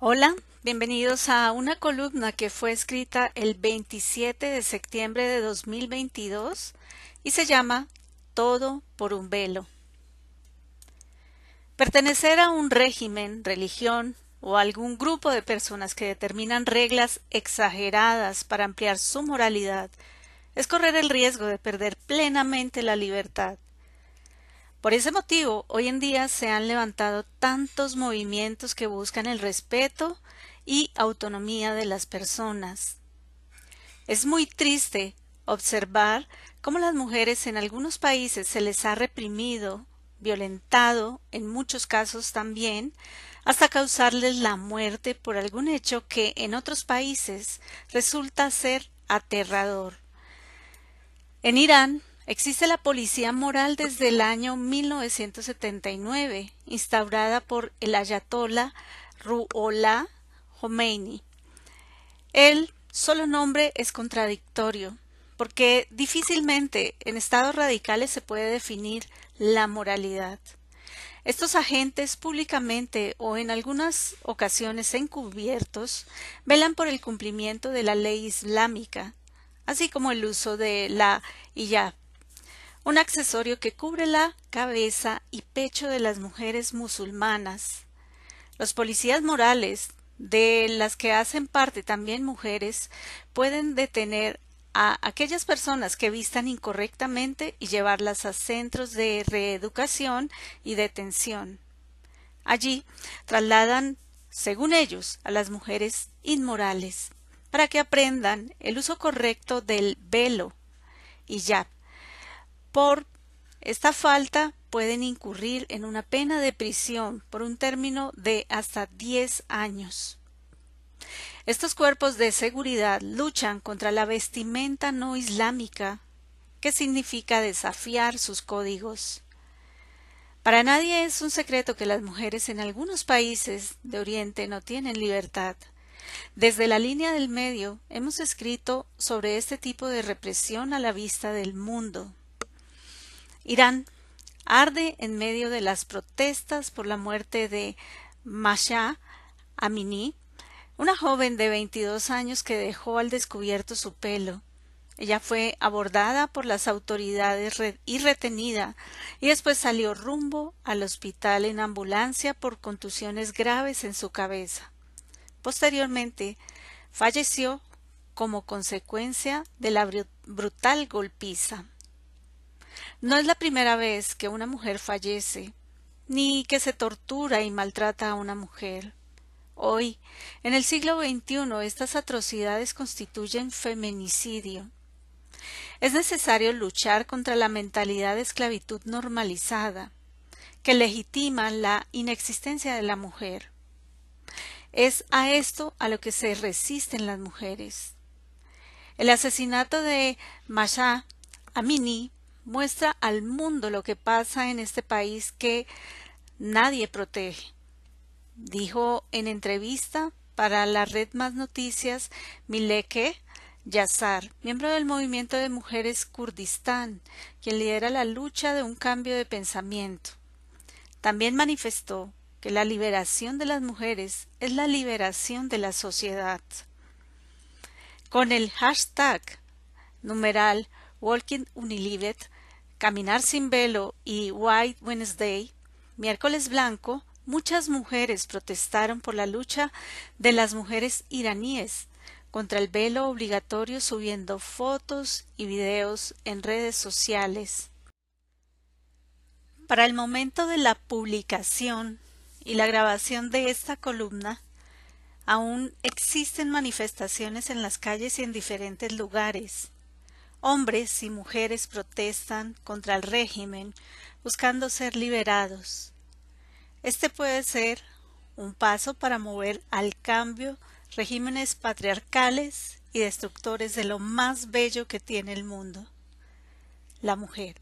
Hola, bienvenidos a una columna que fue escrita el 27 de septiembre de 2022 y se llama Todo por un velo. Pertenecer a un régimen, religión o algún grupo de personas que determinan reglas exageradas para ampliar su moralidad es correr el riesgo de perder plenamente la libertad por ese motivo, hoy en día se han levantado tantos movimientos que buscan el respeto y autonomía de las personas. Es muy triste observar cómo las mujeres en algunos países se les ha reprimido, violentado, en muchos casos también, hasta causarles la muerte por algún hecho que en otros países resulta ser aterrador. En Irán, Existe la policía moral desde el año 1979, instaurada por el ayatollah Ruhollah Khomeini. El solo nombre es contradictorio, porque difícilmente en estados radicales se puede definir la moralidad. Estos agentes públicamente o en algunas ocasiones encubiertos velan por el cumplimiento de la ley islámica, así como el uso de la hijab un accesorio que cubre la cabeza y pecho de las mujeres musulmanas. Los policías morales, de las que hacen parte también mujeres, pueden detener a aquellas personas que vistan incorrectamente y llevarlas a centros de reeducación y detención. Allí trasladan, según ellos, a las mujeres inmorales, para que aprendan el uso correcto del velo y ya por esta falta pueden incurrir en una pena de prisión por un término de hasta 10 años. Estos cuerpos de seguridad luchan contra la vestimenta no islámica, que significa desafiar sus códigos. Para nadie es un secreto que las mujeres en algunos países de Oriente no tienen libertad. Desde la línea del medio hemos escrito sobre este tipo de represión a la vista del mundo. Irán arde en medio de las protestas por la muerte de Masha Amini, una joven de 22 años que dejó al descubierto su pelo. Ella fue abordada por las autoridades y retenida, y después salió rumbo al hospital en ambulancia por contusiones graves en su cabeza. Posteriormente, falleció como consecuencia de la brutal golpiza. No es la primera vez que una mujer fallece, ni que se tortura y maltrata a una mujer. Hoy, en el siglo XXI, estas atrocidades constituyen feminicidio. Es necesario luchar contra la mentalidad de esclavitud normalizada, que legitima la inexistencia de la mujer. Es a esto a lo que se resisten las mujeres. El asesinato de Masha Amini muestra al mundo lo que pasa en este país que nadie protege. Dijo en entrevista para la red Más Noticias Mileke Yazar, miembro del movimiento de mujeres Kurdistán, quien lidera la lucha de un cambio de pensamiento. También manifestó que la liberación de las mujeres es la liberación de la sociedad. Con el hashtag numeral Walking Unilivet Caminar sin velo y White Wednesday, miércoles blanco, muchas mujeres protestaron por la lucha de las mujeres iraníes contra el velo obligatorio subiendo fotos y videos en redes sociales. Para el momento de la publicación y la grabación de esta columna, aún existen manifestaciones en las calles y en diferentes lugares. Hombres y mujeres protestan contra el régimen buscando ser liberados. Este puede ser un paso para mover al cambio regímenes patriarcales y destructores de lo más bello que tiene el mundo, la mujer.